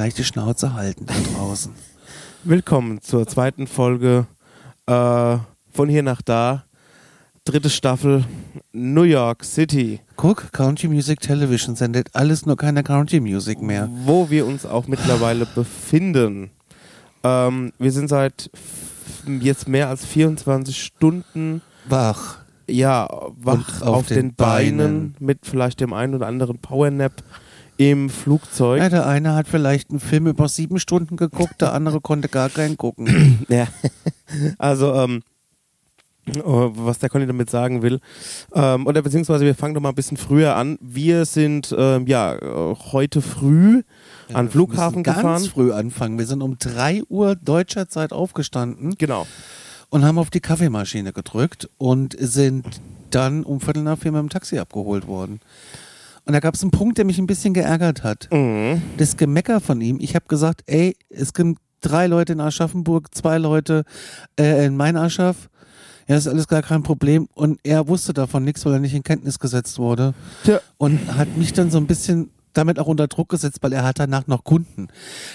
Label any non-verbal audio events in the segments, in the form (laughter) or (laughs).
gleich die Schnauze halten da draußen. Willkommen zur zweiten Folge äh, von hier nach da. Dritte Staffel New York City. Guck, Country Music Television sendet alles nur keine Country Music mehr. Wo wir uns auch mittlerweile befinden. Ähm, wir sind seit jetzt mehr als 24 Stunden wach. Ja, wach auf, auf, den, den Beinen, Beinen, mit vielleicht dem einen oder anderen Powernap im Flugzeug. Ja, der eine hat vielleicht einen Film über sieben Stunden geguckt, der andere konnte gar keinen gucken. (clears throat) ja, also ähm, oh, was der Conny damit sagen will. Ähm, oder beziehungsweise wir fangen doch mal ein bisschen früher an. Wir sind ähm, ja heute früh ja, an Flughafen ganz gefahren. Ganz früh anfangen. Wir sind um 3 Uhr deutscher Zeit aufgestanden. Genau. Und haben auf die Kaffeemaschine gedrückt und sind dann um Viertel nach vier mit dem Taxi abgeholt worden. Und da gab es einen Punkt, der mich ein bisschen geärgert hat. Mhm. Das Gemecker von ihm. Ich habe gesagt, ey, es gibt drei Leute in Aschaffenburg, zwei Leute äh, in Main Aschaff. Ja, das ist alles gar kein Problem. Und er wusste davon nichts, weil er nicht in Kenntnis gesetzt wurde. Tja. Und hat mich dann so ein bisschen damit auch unter Druck gesetzt, weil er hat danach noch Kunden.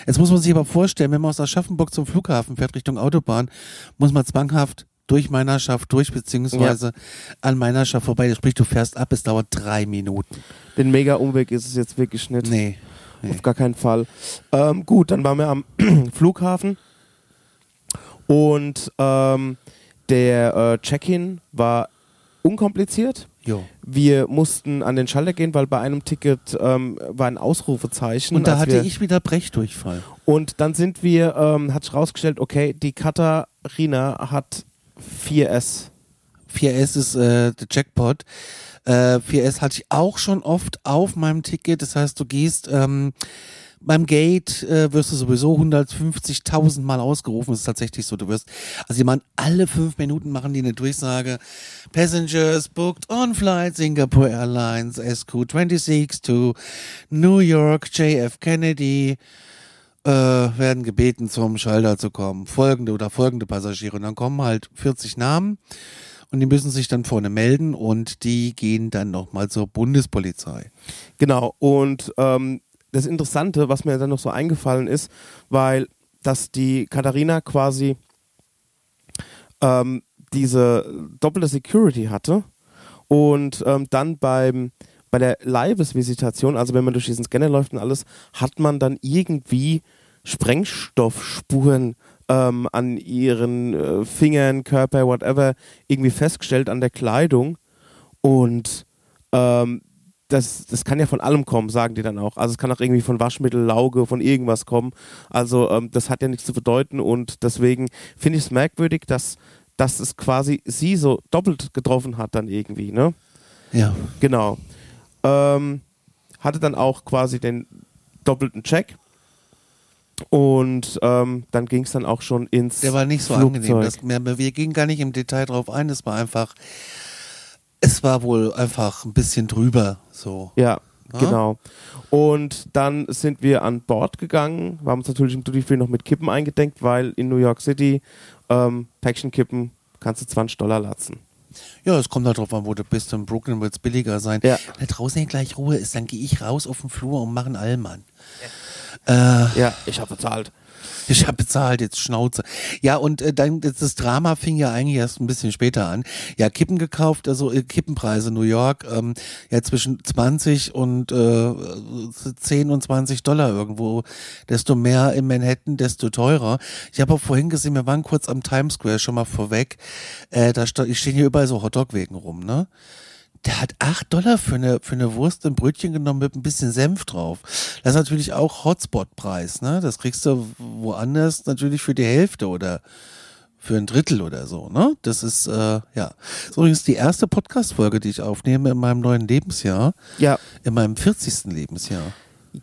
Jetzt muss man sich aber vorstellen, wenn man aus Aschaffenburg zum Flughafen fährt Richtung Autobahn, muss man zwanghaft durch Meinerschaft durch, beziehungsweise ja. an Meinerschaft vorbei. Sprich, du fährst ab, es dauert drei Minuten. Den Mega-Umweg ist es jetzt wirklich nicht. Nee. nee. Auf gar keinen Fall. Ähm, gut, dann waren wir am (clears throat) Flughafen und ähm, der äh, Check-in war unkompliziert. Jo. Wir mussten an den Schalter gehen, weil bei einem Ticket ähm, war ein Ausrufezeichen. Und da hatte ich wieder Brechdurchfall. Und dann sind wir, ähm, hat sich rausgestellt, okay, die Katharina hat 4S. 4S ist äh, der Jackpot. Äh, 4S hatte ich auch schon oft auf meinem Ticket. Das heißt, du gehst ähm, beim Gate äh, wirst du sowieso 150.000 Mal ausgerufen. Das ist tatsächlich so. Du wirst, also jemand alle fünf Minuten machen die eine Durchsage. Passengers booked on flight Singapore Airlines SQ26 to New York JF Kennedy äh, werden gebeten, zum Schalter zu kommen. Folgende oder folgende Passagiere. Und dann kommen halt 40 Namen und die müssen sich dann vorne melden und die gehen dann nochmal zur Bundespolizei. Genau, und ähm, das Interessante, was mir dann noch so eingefallen ist, weil dass die Katharina quasi ähm, diese doppelte Security hatte und ähm, dann beim bei der Leibesvisitation, also wenn man durch diesen Scanner läuft und alles, hat man dann irgendwie Sprengstoffspuren ähm, an ihren äh, Fingern, Körper, whatever, irgendwie festgestellt an der Kleidung. Und ähm, das, das kann ja von allem kommen, sagen die dann auch. Also es kann auch irgendwie von Waschmittel, Lauge, von irgendwas kommen. Also ähm, das hat ja nichts zu bedeuten und deswegen finde ich es merkwürdig, dass, dass es quasi sie so doppelt getroffen hat dann irgendwie, ne? Ja. Genau. Ähm, hatte dann auch quasi den doppelten Check. Und ähm, dann ging es dann auch schon ins. Der war nicht so Flugzeug. angenehm. Das, wir gingen gar nicht im Detail drauf ein. Es war einfach, es war wohl einfach ein bisschen drüber. So. Ja, ja, genau. Und dann sind wir an Bord gegangen. Wir haben uns natürlich im Duty Free noch mit Kippen eingedenkt, weil in New York City ähm, Päckchen Kippen kannst du 20 Dollar latzen. Ja, es kommt halt drauf an, wo du bist. In Brooklyn wird es billiger sein. Ja. Wenn draußen gleich Ruhe ist, dann gehe ich raus auf den Flur und mache einen Allmann. Ja, äh, ja ich habe bezahlt. Ich habe bezahlt, jetzt Schnauze. Ja, und äh, dann das Drama fing ja eigentlich erst ein bisschen später an. Ja, Kippen gekauft, also äh, Kippenpreise New York, ähm, ja zwischen 20 und äh, 10 und 20 Dollar irgendwo. Desto mehr in Manhattan, desto teurer. Ich habe auch vorhin gesehen, wir waren kurz am Times Square schon mal vorweg. Äh, da stehen hier überall so Hotdog-Wegen rum, ne? Der hat 8 Dollar für eine, für eine Wurst im Brötchen genommen mit ein bisschen Senf drauf. Das ist natürlich auch Hotspot-Preis, ne? Das kriegst du woanders natürlich für die Hälfte oder für ein Drittel oder so, ne? Das ist, äh, ja. So übrigens die erste Podcast-Folge, die ich aufnehme in meinem neuen Lebensjahr. Ja. In meinem 40. Lebensjahr.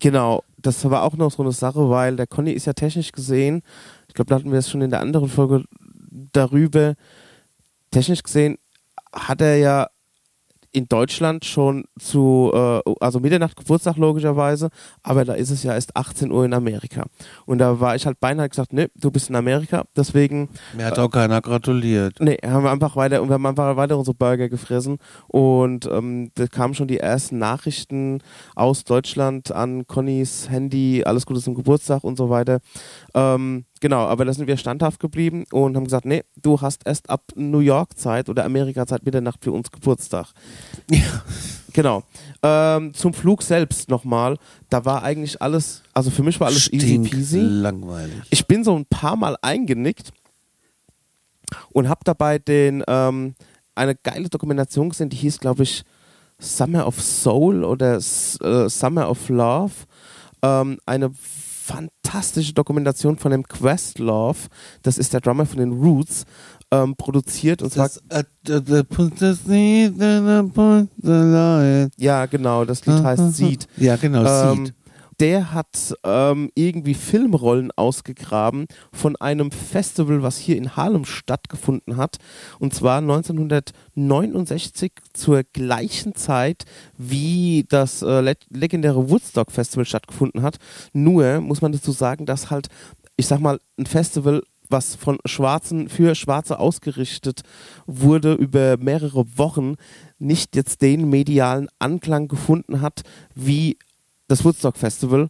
Genau. Das war auch noch so eine Sache, weil der Conny ist ja technisch gesehen, ich glaube, da hatten wir es schon in der anderen Folge darüber, technisch gesehen hat er ja in Deutschland schon zu, äh, also Mitternacht Geburtstag logischerweise, aber da ist es ja erst 18 Uhr in Amerika. Und da war ich halt beinahe gesagt, ne, du bist in Amerika, deswegen. Mir hat auch keiner gratuliert. Nee, haben wir einfach weiter, und wir haben einfach weiter unsere Burger gefressen und ähm, da kamen schon die ersten Nachrichten aus Deutschland an Connys Handy, alles Gute zum Geburtstag und so weiter. Ähm, genau, aber da sind wir standhaft geblieben und haben gesagt, nee, du hast erst ab New York Zeit oder Amerika Zeit Mitternacht für uns Geburtstag. Ja. Genau. Ähm, zum Flug selbst nochmal, da war eigentlich alles, also für mich war alles easy peasy. langweilig. Ich bin so ein paar Mal eingenickt und habe dabei den, ähm, eine geile Dokumentation gesehen, die hieß, glaube ich, Summer of Soul oder äh, Summer of Love. Ähm, eine fantastische Dokumentation von dem Questlove, das ist der Drummer von den Roots, ähm, produziert und zwar äh, ja genau, das Lied heißt Seed. Ja, genau, Ähm, Seed. Der hat ähm, irgendwie Filmrollen ausgegraben von einem Festival, was hier in Harlem stattgefunden hat. Und zwar 1969 zur gleichen Zeit, wie das äh, le legendäre Woodstock Festival stattgefunden hat. Nur muss man dazu sagen, dass halt, ich sag mal, ein Festival was von Schwarzen für Schwarze ausgerichtet wurde über mehrere Wochen, nicht jetzt den medialen Anklang gefunden hat wie das Woodstock Festival,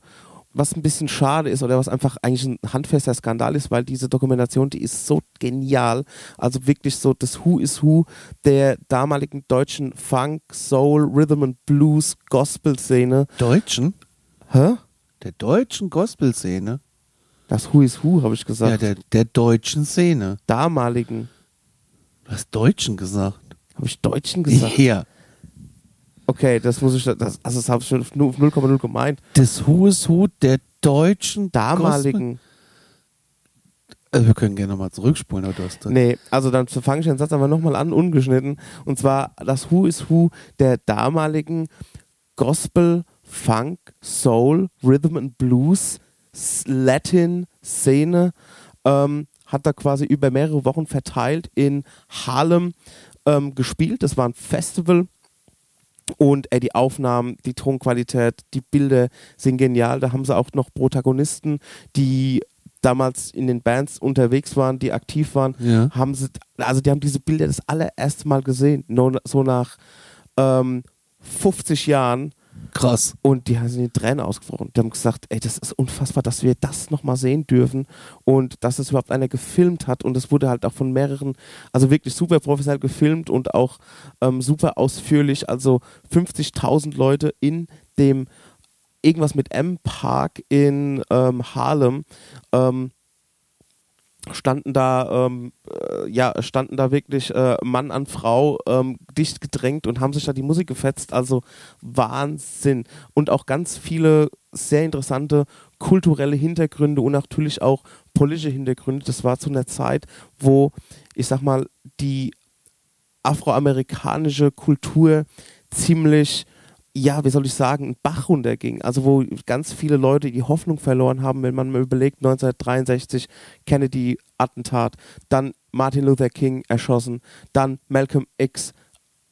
was ein bisschen schade ist oder was einfach eigentlich ein handfester Skandal ist, weil diese Dokumentation, die ist so genial. Also wirklich so das Who is Who der damaligen deutschen Funk, Soul, Rhythm and Blues, Gospel-Szene. Deutschen? Hä? Der deutschen Gospel-Szene? Das Who is Who, habe ich Ja, gesagt. der, der deutschen Szene. damaligen. Du hast Deutschen gesagt. Habe ich Deutschen gesagt? Ja. Okay, das muss ich, das, also das habe ich schon auf 0,0 gemeint. Das Who is Who der deutschen Damaligen. Äh, wir können gerne nochmal zurückspulen, aber du hast Nee, also dann fange ich den Satz aber nochmal an, ungeschnitten. Und zwar das Who is Who der damaligen Gospel, Funk, Soul, Rhythm and Blues, Latin Szene ähm, hat da quasi über mehrere Wochen verteilt in Harlem ähm, gespielt. Das war ein Festival. Und ey, die Aufnahmen, die Tonqualität, die Bilder sind genial. Da haben sie auch noch Protagonisten, die damals in den Bands unterwegs waren, die aktiv waren, Ja. haben sie, also die haben diese Bilder das allererste Mal gesehen, so nach ähm, 50 Jahren Krass. und die haben sich die Tränen ausgebrochen. Die haben gesagt, ey, das ist unfassbar, dass wir das nochmal sehen dürfen und dass es überhaupt einer gefilmt hat und es wurde halt auch von mehreren, also wirklich super professionell gefilmt und auch ähm, super ausführlich, also 50.000 Leute in dem irgendwas mit M-Park in ähm, Harlem ähm, standen da ähm, äh, ja standen da wirklich äh, Mann an Frau ähm, dicht gedrängt und haben sich da die Musik gefetzt. Also Wahnsinn. Und auch ganz viele sehr interessante kulturelle Hintergründe und natürlich auch politische Hintergründe. Das war zu einer Zeit wo ich sag mal die afroamerikanische Kultur ziemlich ja, wie soll ich sagen, einen Bach runterging. Also wo ganz viele Leute die Hoffnung verloren haben, wenn man mal überlegt, 1963 Kennedy-Attentat, dann Martin Luther King erschossen, dann Malcolm X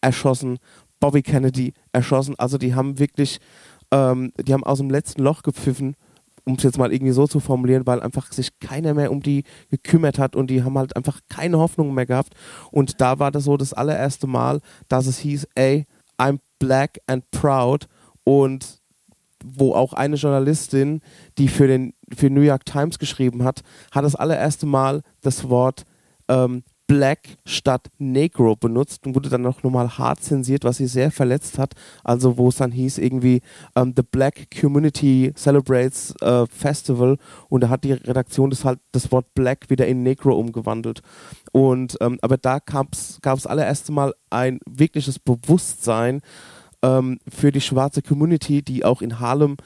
erschossen, Bobby Kennedy erschossen. Also die haben wirklich, ähm, die haben aus dem letzten Loch gepfiffen, um es jetzt mal irgendwie so zu formulieren, weil einfach sich keiner mehr um die gekümmert hat und die haben halt einfach keine Hoffnung mehr gehabt. Und da war das so das allererste Mal, dass es hieß, ey, I'm black and proud und wo auch eine Journalistin, die für den für New York Times geschrieben hat, hat das allererste Mal das Wort ähm, Black statt Negro benutzt und wurde dann noch nochmal hart zensiert, was sie sehr verletzt hat. Also wo es dann hieß irgendwie ähm, The Black Community Celebrates äh, Festival und da hat die Redaktion das halt das Wort Black wieder in Negro umgewandelt. Und ähm, aber da gab es allererste Mal ein wirkliches Bewusstsein ähm, für die schwarze Community, die auch in Harlem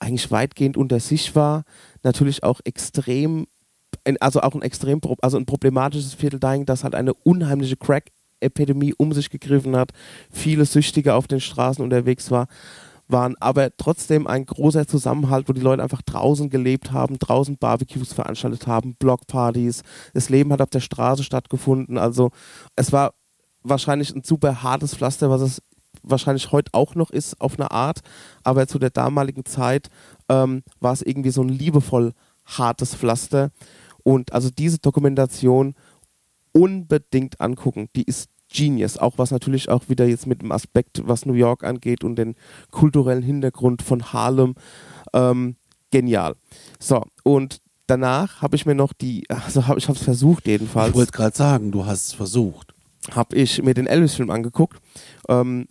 eigentlich weitgehend unter sich war, natürlich auch extrem, also auch ein extrem, also ein problematisches Viertel dahin, dass halt eine unheimliche Crack-Epidemie um sich gegriffen hat, viele Süchtige auf den Straßen unterwegs war, waren, aber trotzdem ein großer Zusammenhalt, wo die Leute einfach draußen gelebt haben, draußen Barbecues veranstaltet haben, Blockpartys, das Leben hat auf der Straße stattgefunden, also es war wahrscheinlich ein super hartes Pflaster, was es wahrscheinlich heute auch noch ist auf eine Art, aber zu der damaligen Zeit ähm, war es irgendwie so ein liebevoll hartes Pflaster. Und also diese Dokumentation unbedingt angucken. Die ist Genius, auch was natürlich auch wieder jetzt mit dem Aspekt, was New York angeht und den kulturellen Hintergrund von Harlem, ähm, genial. So, und danach habe ich mir noch die, also hab, ich habe es versucht jedenfalls. Ich wollte gerade sagen, du hast es versucht. Habe ich mir den Elvis-Film angeguckt, ähm,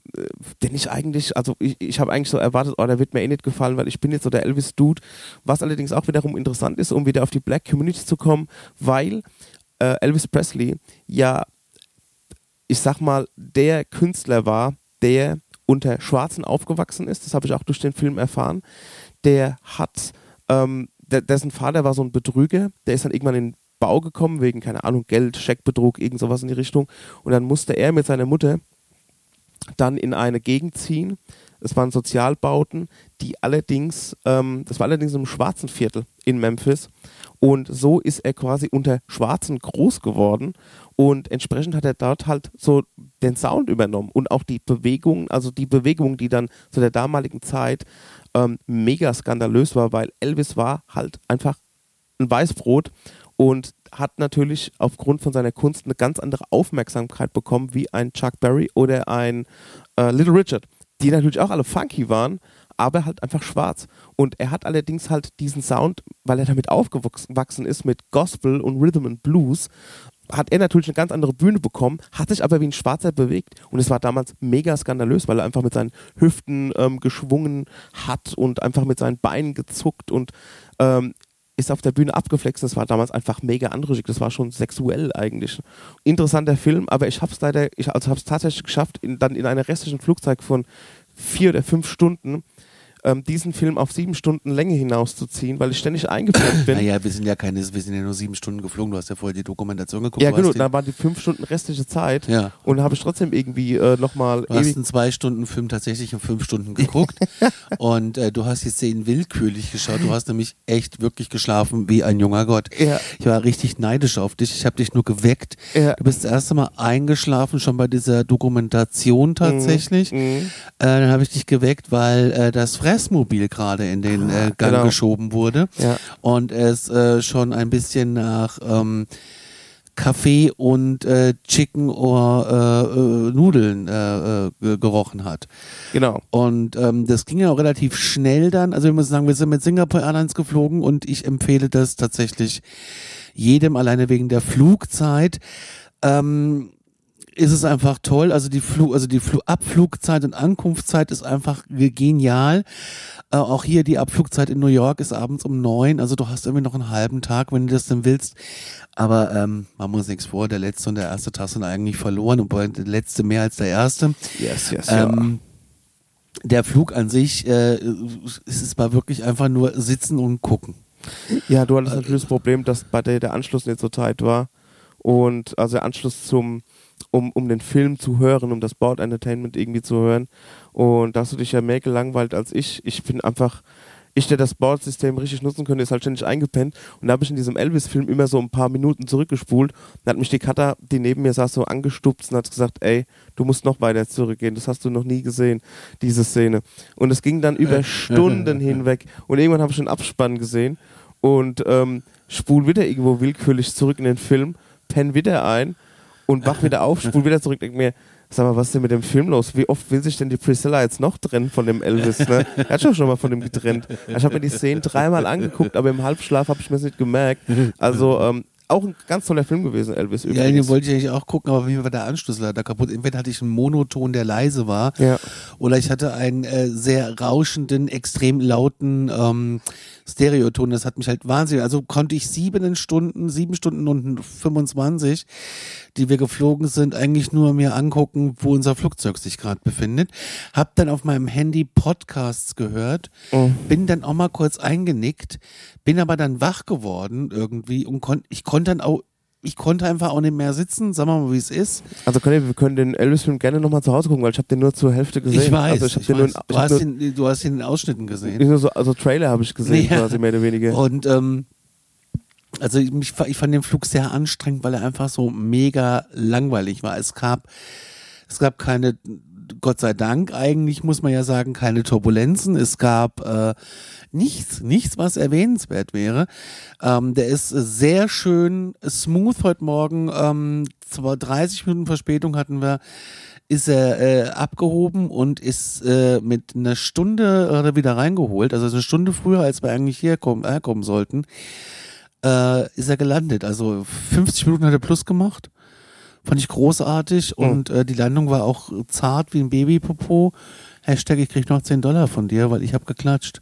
den ich eigentlich, also ich, ich habe eigentlich so erwartet, oh, der wird mir eh nicht gefallen, weil ich bin jetzt so der Elvis-Dude. Was allerdings auch wiederum interessant ist, um wieder auf die Black Community zu kommen, weil äh, Elvis Presley ja, ich sag mal, der Künstler war, der unter Schwarzen aufgewachsen ist. Das habe ich auch durch den Film erfahren. Der hat, ähm, dessen Vater war so ein Betrüger, der ist dann irgendwann in Bau gekommen, wegen, keine Ahnung, Geld, Scheckbetrug, irgend sowas in die Richtung. Und dann musste er mit seiner Mutter dann in eine Gegend ziehen. Es waren Sozialbauten, die allerdings, ähm, das war allerdings im schwarzen Viertel in Memphis. Und so ist er quasi unter Schwarzen groß geworden und entsprechend hat er dort halt so den Sound übernommen und auch die Bewegung, also die Bewegung, die dann zu der damaligen Zeit ähm, mega skandalös war, weil Elvis war halt einfach ein Weißbrot und hat natürlich aufgrund von seiner Kunst eine ganz andere Aufmerksamkeit bekommen wie ein Chuck Berry oder ein äh, Little Richard, die natürlich auch alle funky waren, aber halt einfach schwarz. Und er hat allerdings halt diesen Sound, weil er damit aufgewachsen ist mit Gospel und Rhythm and Blues, hat er natürlich eine ganz andere Bühne bekommen, hat sich aber wie ein Schwarzer bewegt. Und es war damals mega skandalös, weil er einfach mit seinen Hüften ähm, geschwungen hat und einfach mit seinen Beinen gezuckt und ähm, ist auf der Bühne abgeflext. Das war damals einfach mega anrüchig. Das war schon sexuell eigentlich. Interessanter Film, aber ich habe es leider, ich also habe es tatsächlich geschafft, in, dann in einer restlichen Flugzeit von vier oder fünf Stunden ähm, diesen Film auf sieben Stunden Länge hinauszuziehen, weil ich ständig eingeplant bin. (laughs) Naja, wir sind ja keine, wir sind ja nur sieben Stunden geflogen. Du hast ja vorher die Dokumentation geguckt. Ja, genau, da waren die fünf Stunden restliche Zeit. Ja. Und habe ich trotzdem irgendwie äh, nochmal. Du hast einen zwei Stunden Film tatsächlich in fünf Stunden geguckt. (laughs) und äh, du hast die Szenen willkürlich geschaut. Du hast nämlich echt wirklich geschlafen wie ein junger Gott. Ja. Ich war richtig neidisch auf dich. Ich habe dich nur geweckt. Ja. Du bist das erste Mal eingeschlafen, schon bei dieser Dokumentation tatsächlich. Mhm. Mhm. Äh, dann habe ich dich geweckt, weil äh, das Fressmobil gerade in den äh, Gang genau. geschoben wurde Ja. und es äh, schon ein bisschen nach ähm, Kaffee und äh, Chicken oder äh, äh, Nudeln äh, ge- gerochen hat. Genau. Und ähm, das ging ja auch relativ schnell dann. Also wir müssen sagen, wir sind mit Singapore Airlines geflogen und ich empfehle das tatsächlich jedem, alleine wegen der Flugzeit. Ähm, ist es einfach toll. Also die Flug, also die Flu Abflugzeit und Ankunftszeit ist einfach ge- genial. Äh, auch hier die Abflugzeit in New York ist abends um neun. Also du hast irgendwie noch einen halben Tag, wenn du das denn willst. Aber ähm, machen wir uns nichts vor. Der letzte und der erste Tag sind eigentlich verloren und der letzte mehr als der erste. Yes, yes, Ähm, der Flug an sich, äh, es ist mal wirklich einfach nur sitzen und gucken. Ja, du hattest natürlich das Problem, dass bei dir der Anschluss nicht so tight war. Und also der Anschluss zum, um, um den Film zu hören, um das Board Entertainment irgendwie zu hören. Und da hast du dich ja mehr gelangweilt als ich. Ich bin einfach, ich, der das Board-System richtig nutzen könnte, ist halt ständig eingepennt. Und da habe ich in diesem Elvis-Film immer so ein paar Minuten zurückgespult. Dann hat mich die Cutter, die neben mir saß, so angestupst und hat gesagt, ey, du musst noch weiter zurückgehen. Das hast du noch nie gesehen, diese Szene. Und es ging dann über Stunden (laughs) hinweg. Und irgendwann habe ich einen Abspann gesehen und ähm, spul wieder irgendwo willkürlich zurück in den Film, penn wieder ein und wach wieder auf, (laughs) spul wieder zurück, denk mir, sag mal, was ist denn mit dem Film los? Wie oft will sich denn die Priscilla jetzt noch trennen von dem Elvis? Ne? Er hat schon schon mal von dem getrennt. Ich habe mir die Szenen dreimal angeguckt, aber im Halbschlaf habe ich mir das nicht gemerkt. Also ähm, auch ein ganz toller Film gewesen, Elvis. Ja, den Übrigens. wollte ich eigentlich auch gucken, aber mir war der Anschluss leider kaputt. Entweder hatte ich einen Monoton, der leise war, Ja. oder ich hatte einen äh, sehr rauschenden, extrem lauten ähm, Stereoton. Das hat mich halt wahnsinnig. Also konnte ich sieben Stunden, sieben Stunden und 25, die wir geflogen sind, eigentlich nur mir angucken, wo unser Flugzeug sich gerade befindet. Hab dann auf meinem Handy Podcasts gehört, Mhm. bin dann auch mal kurz eingenickt, bin aber dann wach geworden irgendwie und kon ich konnte dann auch ich konnte einfach auch nicht mehr sitzen, sagen wir mal, wie es ist. Also Conny, wir können den Elvis-Film gerne nochmal zu Hause gucken, weil ich habe den nur zur Hälfte gesehen. Ich weiß, Also ich weiß. nur, in- du, ich hast ihn, du hast ihn in Ausschnitten gesehen. nur so, also Trailer habe ich gesehen, (laughs) Ja. quasi mehr oder weniger. Und ähm, also ich, mich, ich fand den Flug sehr anstrengend, weil er einfach so mega langweilig war. Es gab, es gab keine Gott sei Dank eigentlich, muss man ja sagen, keine Turbulenzen. Es gab äh, nichts, nichts, was erwähnenswert wäre. Ähm, der ist sehr schön smooth heute Morgen. Ähm, zwar 30 Minuten Verspätung hatten wir ist er äh, abgehoben und ist äh, mit einer Stunde äh, wieder reingeholt, also eine Stunde früher, als wir eigentlich herkommen, herkommen sollten, äh, ist er gelandet. Also 50 Minuten hat er plus gemacht. Fand ich großartig mhm. und äh, die Landung war auch zart wie ein Babypopo. Hashtag, ich krieg noch 10 Dollar von dir, weil ich habe geklatscht.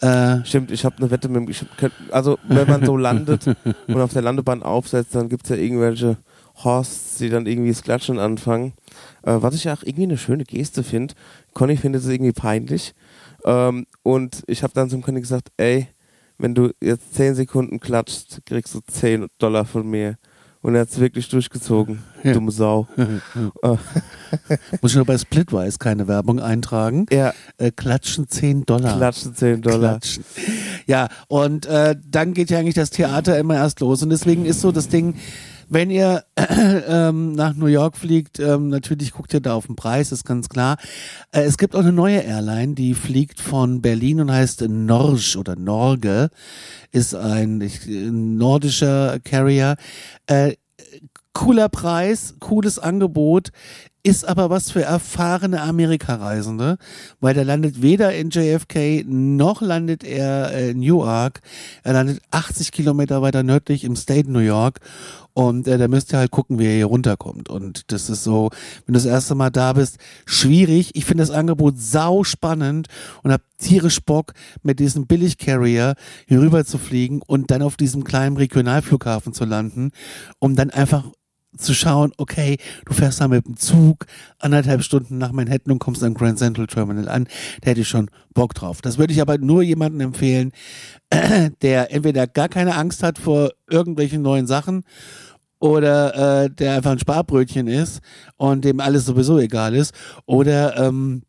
Äh, Stimmt, ich habe eine Wette mit dem. Also, wenn man so (laughs) landet und auf der Landebahn aufsetzt, dann gibt es ja irgendwelche Horsts, die dann irgendwie das Klatschen anfangen. Äh, was ich auch irgendwie eine schöne Geste finde. Conny findet es irgendwie peinlich. Ähm, und ich habe dann zum Conny gesagt, ey, wenn du jetzt 10 Sekunden klatscht, kriegst du 10 Dollar von mir. Und er hat es wirklich durchgezogen. Ja. Dumme Sau. (laughs) Muss ich nur bei Splitwise keine Werbung eintragen. Ja. Äh, klatschen 10 Dollar. Klatschen 10 Dollar. Klatschen. Ja, und äh, dann geht ja eigentlich das Theater immer erst los. Und deswegen ist so das Ding, wenn ihr (clears throat) ähm, nach New York fliegt, ähm, natürlich guckt ihr da auf den Preis, ist ganz klar. Äh, es gibt auch eine neue Airline, die fliegt von Berlin und heißt Norge oder Norge, ist ein ich, nordischer Carrier. Äh, cooler Preis, cooles Angebot ist aber was für erfahrene Amerikareisende, weil der landet weder in JFK noch landet er in Newark. Er landet 80 Kilometer weiter nördlich im State New York und äh, da müsst ihr halt gucken, wie er hier runterkommt. Und das ist so, wenn du das erste Mal da bist, schwierig. Ich finde das Angebot sau spannend und hab tierisch Bock, mit diesem Billig-Carrier hier rüber zu fliegen und dann auf diesem kleinen Regionalflughafen zu landen, um dann einfach zu schauen, okay, du fährst da mit dem Zug anderthalb Stunden nach Manhattan und kommst am Grand Central Terminal an, da hätte ich schon Bock drauf. Das würde ich aber nur jemandem empfehlen, (clears throat) der entweder gar keine Angst hat vor irgendwelchen neuen Sachen oder äh, der einfach ein Sparbrötchen ist und dem alles sowieso egal ist oder ähm,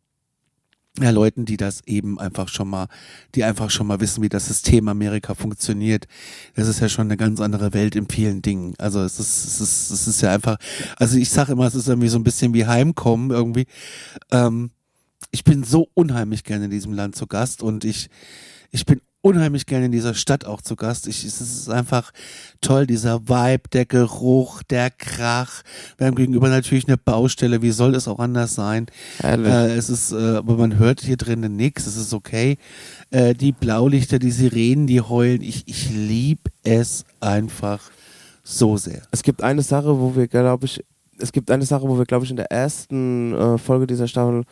ja, Leuten, die das eben einfach schon mal, die einfach schon mal wissen, wie das System Amerika funktioniert. Das ist ja schon eine ganz andere Welt in vielen Dingen. Also es ist, es ist, es ist ja einfach, also ich sage immer, es ist irgendwie so ein bisschen wie Heimkommen irgendwie. Ähm, ich bin so unheimlich gerne in diesem Land zu Gast und ich, ich bin unheimlich gerne in dieser Stadt auch zu Gast. Ich, es ist einfach toll, dieser Vibe, der Geruch, der Krach. Wir haben gegenüber natürlich eine Baustelle. Wie soll es auch anders sein? Äh, es ist, äh, aber man hört hier drinnen nichts. Es ist okay. Äh, die Blaulichter, die Sirenen, die heulen. Ich, ich liebe es einfach so sehr. Es gibt eine Sache, wo wir, glaube ich, es gibt eine Sache, wo wir, glaube ich, in der ersten äh, Folge dieser Staffel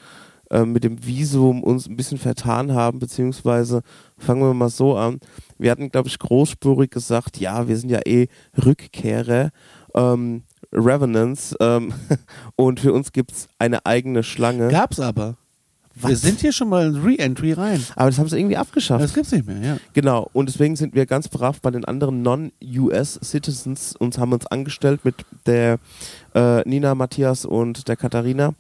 äh, mit dem Visum uns ein bisschen vertan haben, beziehungsweise fangen wir mal so an. Wir hatten, glaube ich, großspurig gesagt, ja, wir sind ja eh Rückkehrer, ähm, Revenants, ähm, (laughs) und für uns gibt es eine eigene Schlange. Gab's aber. Was? Wir sind hier schon mal in Re-Entry rein. Aber das haben sie irgendwie abgeschafft. Das gibt's nicht mehr, ja. Genau. Und deswegen sind wir ganz brav bei den anderen Non-US-Citizens und haben uns angestellt mit der äh, Nina, Matthias und der Katharina.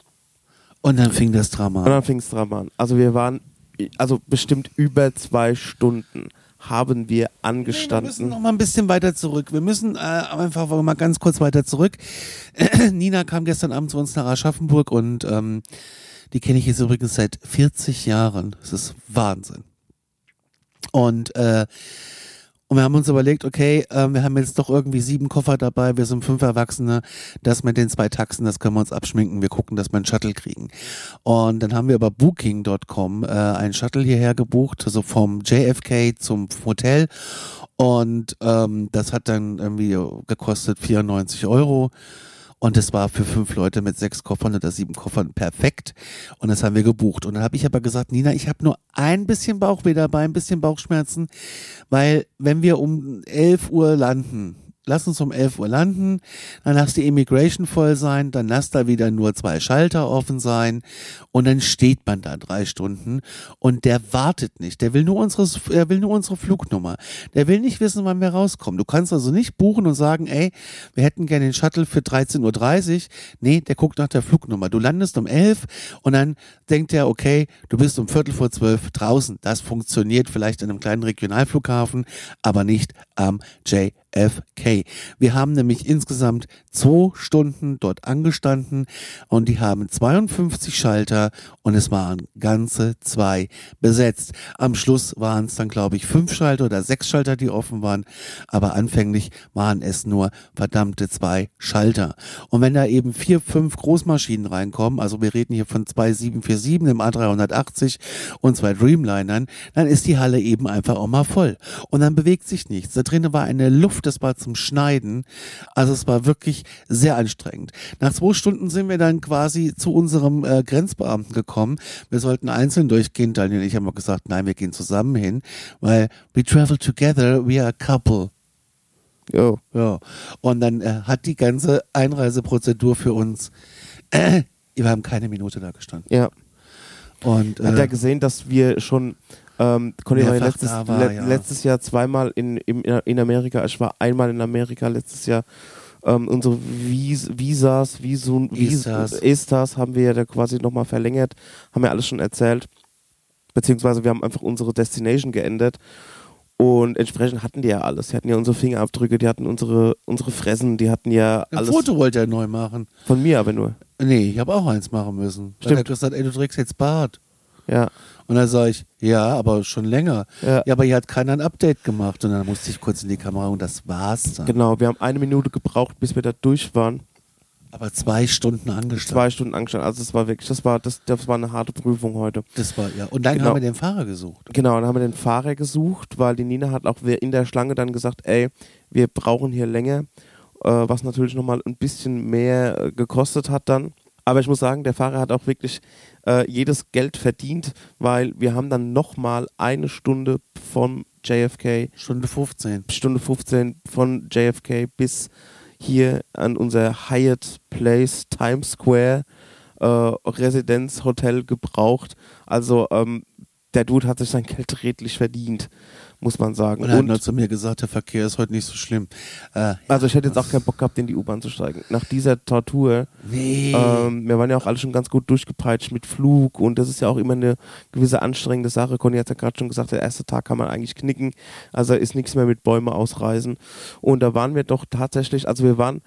Und dann fing das Drama an. Und dann fing das Drama an. Also wir waren, also bestimmt über zwei Stunden haben wir angestanden. Nee, wir müssen noch mal ein bisschen weiter zurück. Wir müssen äh, einfach mal ganz kurz weiter zurück. (clears throat) Nina kam gestern Abend zu uns nach Aschaffenburg und ähm, die kenne ich jetzt übrigens seit 40 Jahren. Das ist Wahnsinn. Und äh, und wir haben uns überlegt, okay, äh, wir haben jetzt doch irgendwie sieben Koffer dabei, wir sind fünf Erwachsene, das mit den zwei Taxen, das können wir uns abschminken, wir gucken, dass wir einen Shuttle kriegen. Und dann haben wir über Booking.com äh, einen Shuttle hierher gebucht, so vom JFK zum Hotel. Und ähm, das hat dann irgendwie gekostet 94 Euro. Und es war für fünf Leute mit sechs Koffern oder sieben Koffern perfekt. Und das haben wir gebucht. Und dann habe ich aber gesagt, Nina, ich habe nur ein bisschen Bauchweh dabei, ein bisschen Bauchschmerzen, weil wenn wir um elf Uhr landen, lass uns um 11 Uhr landen, dann lass die Immigration voll sein, dann lass da wieder nur zwei Schalter offen sein und dann steht man da drei Stunden und der wartet nicht, der will nur unsere, er will nur unsere Flugnummer, der will nicht wissen, wann wir rauskommen. Du kannst also nicht buchen und sagen, ey, wir hätten gerne den Shuttle für 13.30 Uhr. Nee, der guckt nach der Flugnummer. Du landest um 11 und dann denkt er, okay, du bist um Viertel vor zwölf draußen. Das funktioniert vielleicht in einem kleinen Regionalflughafen, aber nicht am JFK. JFK. Wir haben nämlich insgesamt zwei Stunden dort angestanden und die haben 52 Schalter und es waren ganze zwei besetzt. Am Schluss waren es dann, glaube ich, fünf Schalter oder sechs Schalter, die offen waren, aber anfänglich waren es nur verdammte zwei Schalter. Und wenn da eben vier, fünf Großmaschinen reinkommen, also wir reden hier von zwei 747 im A380 und zwei Dreamlinern, dann ist die Halle eben einfach auch mal voll. Und dann bewegt sich nichts. Da drinnen war eine Luft, das war zum Schneiden. Also es war wirklich sehr anstrengend. Nach zwei Stunden sind wir dann quasi zu unserem äh, Grenzbeamten gekommen. Wir sollten einzeln durchgehen. Daniel und ich haben gesagt, nein, wir gehen zusammen hin, weil we travel together, we are a couple. Jo. Ja. Und dann äh, hat die ganze Einreiseprozedur für uns, äh, wir haben keine Minute da gestanden. Ja. Und Hat er äh, gesehen, dass wir schon, ähm, Conny war ja letztes, war, le ja. letztes Jahr zweimal in, in, in Amerika. Ich war einmal in Amerika letztes Jahr. Ähm, unsere Vis Visas, Visum, Vis Esters. Esters haben wir ja da quasi nochmal verlängert. Haben wir alles schon erzählt. Beziehungsweise wir haben einfach unsere Destination geändert. Und entsprechend hatten die ja alles. Die hatten ja unsere Fingerabdrücke, die hatten unsere, unsere Fressen, die hatten ja ein alles. Foto wollte er neu machen. Von mir aber nur. Nee, ich habe auch eins machen müssen. Stimmt. hat er gesagt, ey, du trägst jetzt Bart. Ja. Und dann sage ich, ja, aber schon länger. Ja. Ja, aber hier hat keiner ein Update gemacht. Und dann musste ich kurz in die Kamera und das war's dann. Genau, wir haben eine Minute gebraucht, bis wir da durch waren. Aber zwei Stunden angestanden. Zwei Stunden angestanden. Also das war wirklich, das war, das, das war eine harte Prüfung heute. Das war, ja. Und dann Genau. haben wir den Fahrer gesucht. Genau, dann haben wir den Fahrer gesucht, weil die Nina hat auch in der Schlange dann gesagt, ey, wir brauchen hier länger, äh, was natürlich nochmal ein bisschen mehr äh, gekostet hat dann. Aber ich muss sagen, der Fahrer hat auch wirklich äh, jedes Geld verdient, weil wir haben dann nochmal eine Stunde vom JFK Stunde 15. Stunde 15 von JFK bis hier an unser Hyatt Place Times Square äh, Residenzhotel gebraucht. Also ähm, der Dude hat sich sein Geld redlich verdient, muss man sagen. Und er hat nur zu mir gesagt, der Verkehr ist heute nicht so schlimm. Äh, also ich hätte jetzt auch keinen Bock gehabt, in die U-Bahn zu steigen. Nach dieser Tortur, nee. ähm, wir waren ja auch alle schon ganz gut durchgepeitscht mit Flug und das ist ja auch immer eine gewisse anstrengende Sache. Conny hat ja gerade schon gesagt, der erste Tag kann man eigentlich knicken, also ist nichts mehr mit Bäume ausreißen. Und da waren wir doch tatsächlich, also wir waren,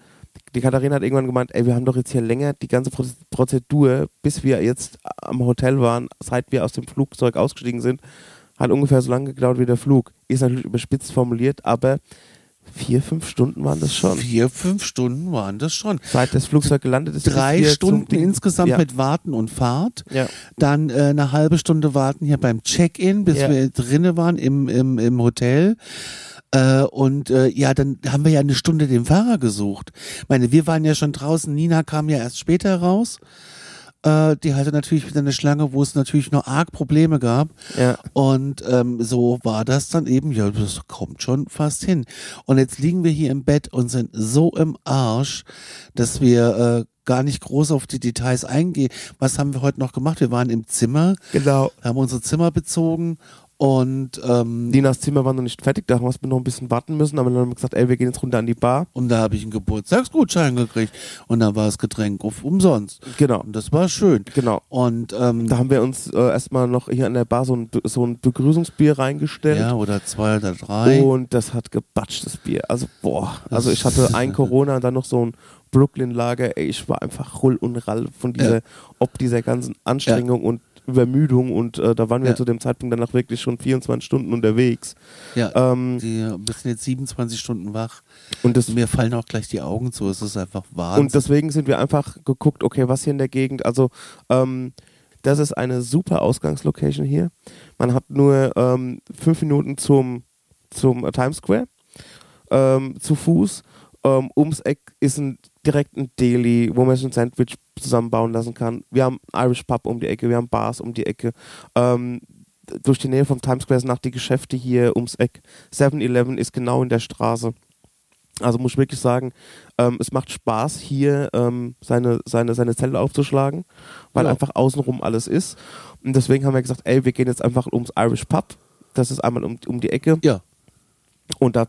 die Katharina hat irgendwann gemeint, ey, wir haben doch jetzt hier länger die ganze Proz- Prozedur, bis wir jetzt am Hotel waren, seit wir aus dem Flugzeug ausgestiegen sind, hat ungefähr so lange gedauert wie der Flug. Ist natürlich überspitzt formuliert, aber vier, fünf Stunden waren das schon. Vier, fünf Stunden waren das schon. Seit das Flugzeug gelandet ist. Drei Stunden insgesamt ja. mit Warten und Fahrt. Ja. Dann äh, eine halbe Stunde warten hier beim Check-in, bis Ja. wir drinne waren im, im, im Hotel. Äh, und äh, ja, dann haben wir ja eine Stunde den Fahrer gesucht. Ich meine, wir waren ja schon draußen, Nina kam ja erst später raus. Äh, die hatte natürlich wieder eine Schlange, wo es natürlich noch arg Probleme gab. Ja. Und ähm, so war das dann eben, ja, das kommt schon fast hin. Und jetzt liegen wir hier im Bett und sind so im Arsch, dass wir äh, gar nicht groß auf die Details eingehen. Was haben wir heute noch gemacht? Wir waren im Zimmer, Genau. haben unsere Zimmer bezogen und ähm, Ninas Zimmer war noch nicht fertig, da haben wir noch ein bisschen warten müssen, aber dann haben wir gesagt, ey, wir gehen jetzt runter an die Bar. und da habe ich einen Geburtstagsgutschein gekriegt und da war das Getränk auf umsonst. Genau. Und das war schön. Genau. Und ähm, Da haben wir uns äh, erstmal noch hier an der Bar so ein, so ein Begrüßungsbier reingestellt. ja, oder zwei oder drei. Und das hat gebatscht, das Bier. Also, boah. Also, ich hatte ein (laughs) Corona und dann noch so ein Brooklyn-Lager. Ey, ich war einfach Rull und Rall von dieser, Ja. ob dieser ganzen Anstrengung und Übermüdung. Und äh, da waren wir Ja. zu dem Zeitpunkt dann auch wirklich schon 24 Stunden unterwegs. ja, Ähm, die bist jetzt 27 Stunden wach. und das Mir fallen auch gleich die Augen zu. Es ist einfach Wahnsinn. Und deswegen sind wir einfach geguckt, okay, was hier in der Gegend, also ähm, das ist eine super Ausgangslocation hier. Man hat nur ähm, fünf Minuten zum, zum Times Square ähm, zu Fuß. Ähm, ums Eck ist ein, direkt ein Deli, wo man sich ein Sandwich zusammenbauen lassen kann. Wir haben Irish Pub um die Ecke, wir haben Bars um die Ecke. Ähm, durch die Nähe vom Times Square sind auch die Geschäfte hier ums Eck. 7-Eleven ist genau in der Straße. Also muss ich wirklich sagen, ähm, es macht Spaß, hier ähm, seine, seine, seine Zelle aufzuschlagen, weil Ja. einfach außenrum alles ist. Und deswegen haben wir gesagt, ey, wir gehen jetzt einfach ums Irish Pub. Das ist einmal um, um die Ecke. ja, Und da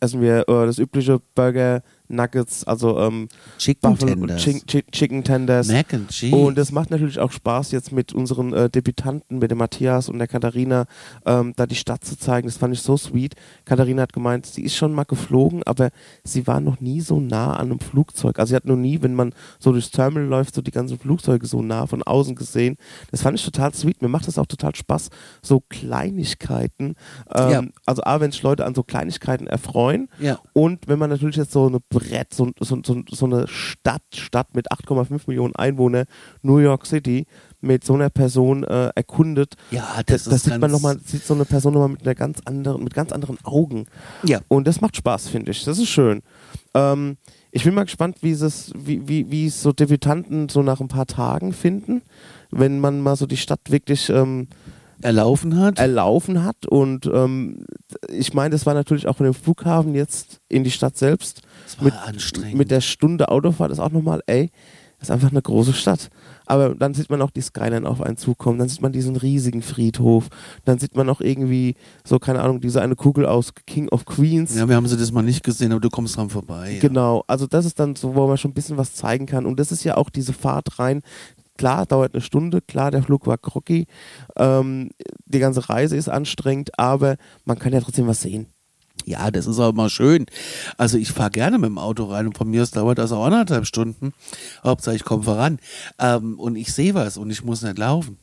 essen wir äh, das übliche Burger, Nuggets, also ähm, Chicken Buffalo- Tenders. Chicken, Chicken, Chicken Tenders. Mac and Cheese. Und es macht natürlich auch Spaß, jetzt mit unseren äh, Debütanten, mit dem Matthias und der Katharina, ähm, da die Stadt zu zeigen. Das fand ich so sweet. Katharina hat gemeint, sie ist schon mal geflogen, aber sie war noch nie so nah an einem Flugzeug. Also sie hat noch nie, wenn man so durchs Terminal läuft, so die ganzen Flugzeuge so nah von außen gesehen. Das fand ich total sweet. Mir macht das auch total Spaß, so Kleinigkeiten. Ähm, Ja. Also A, wenn sich Leute an so Kleinigkeiten erfreuen ja. und wenn man natürlich jetzt so eine Brett, so, so, so, so eine Stadt, Stadt mit 8,5 Millionen Einwohnern, New York City, mit so einer Person äh, erkundet, Ja, das, das, das sieht man noch mal, sieht so eine Person nochmal mit einer ganz anderen, mit ganz anderen Augen. Ja. Und das macht Spaß, finde ich. Das ist schön. Ähm, ich bin mal gespannt, wie es, wie, wie, so Debütanten so nach ein paar Tagen finden, wenn man mal so die Stadt wirklich ähm, erlaufen hat. erlaufen hat. Und ähm, ich meine, das war natürlich auch von dem Flughafen jetzt in die Stadt selbst. das war mit- anstrengend. Mit der Stunde Autofahrt ist auch nochmal, ey, das ist einfach eine große Stadt. Aber dann sieht man auch die Skyline auf einen zukommen, dann sieht man diesen riesigen Friedhof, dann sieht man auch irgendwie so, keine Ahnung, diese eine Kugel aus King of Queens. ja, wir haben sie das mal nicht gesehen, aber du kommst dran vorbei. Ja. Genau, also das ist dann so, wo man schon ein bisschen was zeigen kann. Und das ist ja auch diese Fahrt rein. Klar, dauert eine Stunde, klar, der Flug war groggy, ähm, die ganze Reise ist anstrengend, aber man kann ja trotzdem was sehen. Ja, das ist auch mal schön. Also ich fahre gerne mit dem Auto rein und von mir aus dauert das auch anderthalb Stunden. Hauptsache ich komme voran. Ähm, und ich sehe was und ich muss nicht laufen.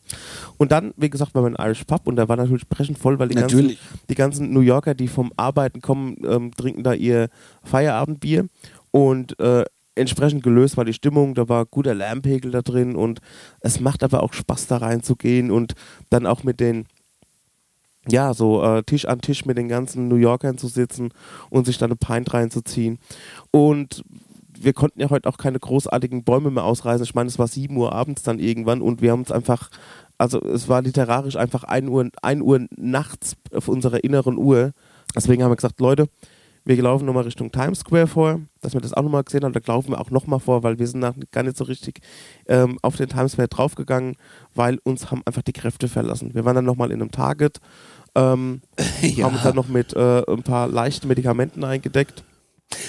Und dann, wie gesagt, war mein Irish Pub und der war natürlich brechend voll, weil die, ganzen, Natürlich. die ganzen New Yorker, die vom Arbeiten kommen, ähm, trinken da ihr Feierabendbier und äh, entsprechend gelöst war die Stimmung, da war guter Lärmpegel da drin und es macht aber auch Spaß da reinzugehen und dann auch mit den ja, so äh, Tisch an Tisch mit den ganzen New Yorkern zu sitzen und sich dann eine Pint reinzuziehen. Und wir konnten ja heute auch keine großartigen Bäume mehr ausreißen. Ich meine, es war 7 Uhr abends dann irgendwann und wir haben uns einfach, also es war literarisch einfach 1 Uhr, 1 Uhr nachts auf unserer inneren Uhr. Deswegen haben wir gesagt, Leute, wir laufen nochmal Richtung Times Square vor, dass wir das auch nochmal gesehen haben. Da laufen wir auch nochmal vor, weil wir sind nach, gar nicht so richtig ähm, auf den Times Square draufgegangen, weil uns haben einfach die Kräfte verlassen. Wir waren dann nochmal in einem Target, ähm, (laughs) Ja. haben uns dann noch mit äh, ein paar leichten Medikamenten eingedeckt.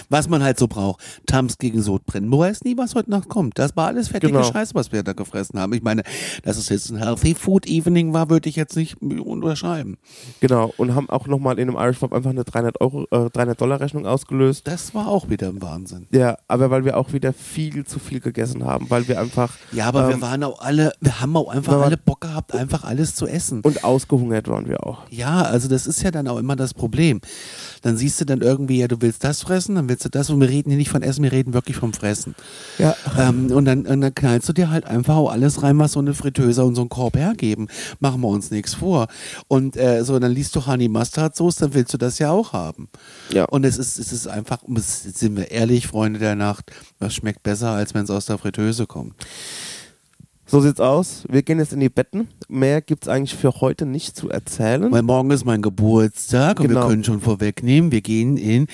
Was man halt so braucht. Tams gegen Sodbrennen. Du weißt nie, was heute Nacht kommt. Das war alles fettige Genau. Scheiße, was wir da gefressen haben. Ich meine, dass es jetzt ein Healthy Food Evening war, würde ich jetzt nicht unterschreiben. Genau, und haben auch nochmal in einem Irish Pub einfach eine 300 Euro, äh, 300 Dollar Rechnung ausgelöst. Das war auch wieder ein Wahnsinn. Ja, aber weil wir auch wieder viel zu viel gegessen haben, weil wir einfach Ja, aber wir Ähm, waren auch alle, wir haben auch einfach wir alle Bock gehabt, einfach alles zu essen. und ausgehungert waren wir auch. Ja, also das ist ja dann auch immer das Problem. Dann siehst du dann irgendwie, ja, du willst das fressen, dann willst du das und wir reden hier nicht von Essen, wir reden wirklich vom Fressen. Ja. Ähm, und, dann, und dann knallst du dir halt einfach auch alles rein, was so eine Fritteuse und so ein Korb hergeben. Machen wir uns nichts vor. Und äh, so, dann liest du Honey Mustard Sauce, dann willst du das ja auch haben. Ja. Und es ist, es ist einfach, sind wir ehrlich, Freunde der Nacht, was schmeckt besser, als wenn es aus der Fritteuse kommt. So sieht's aus. Wir gehen jetzt in die Betten. Mehr gibt's eigentlich für heute nicht zu erzählen. Weil morgen ist mein Geburtstag und wir Genau. können schon vorwegnehmen, wir gehen in,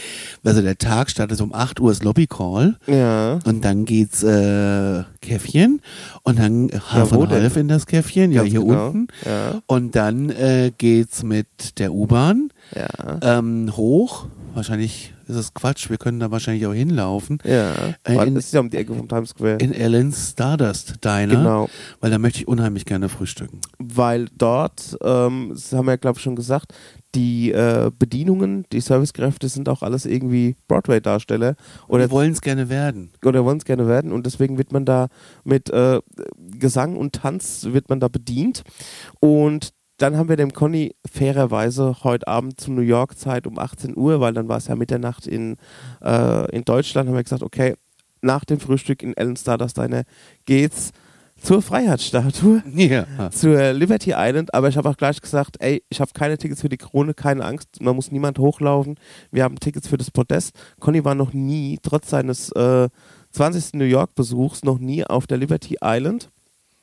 also der Tag startet um 8 Uhr das Lobby Call ja. und dann geht's äh, Käffchen und dann half denn? half in das Käffchen, ja Ganz hier genau. unten Ja. und dann äh, geht's mit der U-Bahn Ja. ähm, hoch, wahrscheinlich ist es Quatsch, wir können da wahrscheinlich auch hinlaufen, Ja. Äh, in- das ist ja um die Ecke vom Times Square. in Ellen's Stardust Diner, Genau. weil da möchte ich unheimlich gerne frühstücken. Weil dort, ähm, das haben wir ja glaube ich schon gesagt, die äh, Bedienungen, die Servicekräfte sind auch alles irgendwie Broadway-Darsteller oder wollen es gerne werden. oder wollen es gerne werden und deswegen wird man da mit äh, Gesang und Tanz wird man da bedient und dann haben wir dem Conny fairerweise heute Abend zu New York Zeit um 18 Uhr, weil dann war es ja Mitternacht in, äh, in Deutschland, haben wir gesagt, okay, nach dem Frühstück in Ellen Stardust Diner geht's zur Freiheitsstatue Ja. zur Liberty Island, aber ich habe auch gleich gesagt, ey, ich habe keine Tickets für die Krone, keine Angst, man muss niemand hochlaufen. Wir haben Tickets für das Podest. Conny war noch nie, trotz seines äh, 20. New York-Besuchs, noch nie auf der Liberty Island.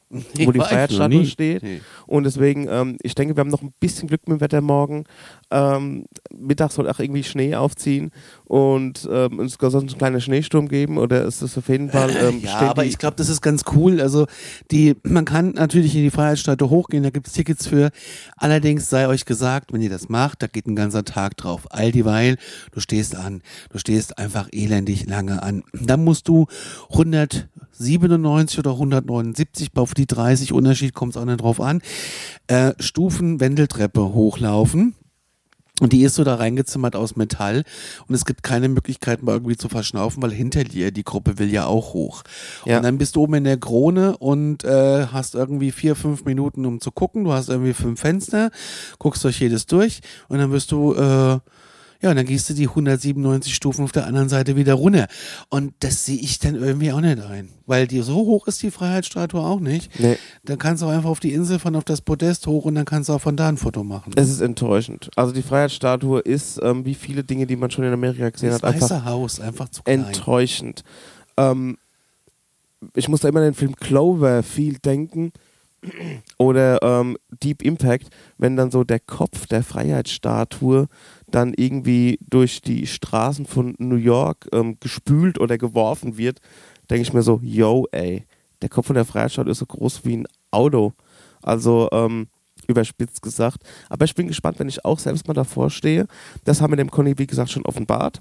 Wo die Freiheitsstatue steht. Nee. Und deswegen, ähm, ich denke, wir haben noch ein bisschen Glück mit dem Wetter morgen. Ähm, Mittag soll auch irgendwie Schnee aufziehen und ähm, es soll einen kleinen Schneesturm geben oder ist das auf jeden Fall. Ähm, ja, aber ich glaube, das ist ganz cool. Also die, man kann natürlich in die Freiheitsstatue hochgehen, da gibt es Tickets für. Allerdings sei euch gesagt, wenn ihr das macht, da geht ein ganzer Tag drauf. All dieweil, du stehst an, du stehst einfach elendig lange an. Dann musst du 197 oder 179 auf die 30 Unterschied kommt es auch nicht drauf an. Äh, Stufen Wendeltreppe hochlaufen. Und die ist so da reingezimmert aus Metall und es gibt keine Möglichkeit mal irgendwie zu verschnaufen, weil hinter dir die Gruppe will ja auch hoch. Ja. Und dann bist du oben in der Krone und äh, hast irgendwie vier, fünf Minuten, um zu gucken. Du hast irgendwie fünf Fenster, guckst durch jedes durch und dann wirst du äh, ja, und dann gehst du die 197 Stufen auf der anderen Seite wieder runter. Und das sehe ich dann irgendwie auch nicht ein. Weil die, so hoch ist die Freiheitsstatue auch nicht. Nee. Dann kannst du auch einfach auf die Insel von auf das Podest hoch und dann kannst du auch von da ein Foto machen. Es ist enttäuschend. Also die Freiheitsstatue ist, ähm, wie viele Dinge, die man schon in Amerika gesehen das hat, einfach Haus, einfach zu klein. enttäuschend. Ähm, ich muss da immer an den Film Cloverfield denken oder ähm, Deep Impact, wenn dann so der Kopf der Freiheitsstatue dann irgendwie durch die Straßen von New York ähm, gespült oder geworfen wird, denke ich mir so, yo, ey, der Kopf von der Freiheitsstatue ist so groß wie ein Auto. Also, ähm, überspitzt gesagt. Aber ich bin gespannt, wenn ich auch selbst mal davor stehe. Das haben wir dem Conny, wie gesagt, schon offenbart.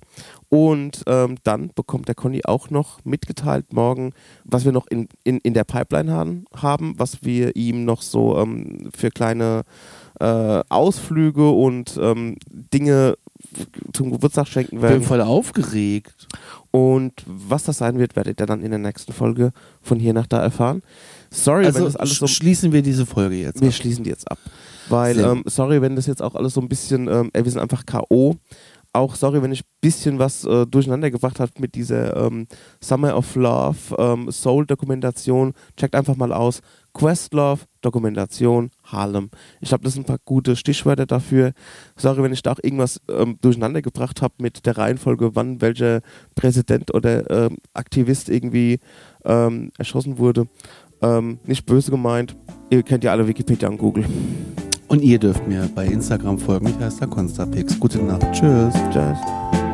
Und ähm, dann bekommt der Conny auch noch mitgeteilt morgen, was wir noch in, in, in der Pipeline haben, haben was wir ihm noch so ähm, für kleine äh, Ausflüge und ähm, Dinge zum Geburtstag schenken werden. Ich bin voll aufgeregt. Und was das sein wird, werdet ihr dann in der nächsten Folge von hier nach da erfahren. Sorry, also wenn das alles so. Schließen wir diese Folge jetzt Wir ab. schließen die jetzt ab. Weil, ähm, sorry, wenn das jetzt auch alles so ein bisschen, ähm, ey, wir sind einfach K.O. Auch sorry, wenn ich ein bisschen was äh, durcheinander gebracht habe mit dieser ähm, Summer of Love ähm, Soul-Dokumentation. Checkt einfach mal aus. Questlove, Dokumentation, Harlem. Ich glaube, das sind ein paar gute Stichwörter dafür. Sorry, wenn ich da auch irgendwas ähm, durcheinander gebracht habe mit der Reihenfolge, wann welcher Präsident oder ähm, Aktivist irgendwie ähm, erschossen wurde. Ähm, nicht böse gemeint. Ihr kennt ja alle Wikipedia und Google. Und ihr dürft mir bei Instagram folgen. Ich heiße der Konstapix. Gute Nacht. Tschüss. Tschüss.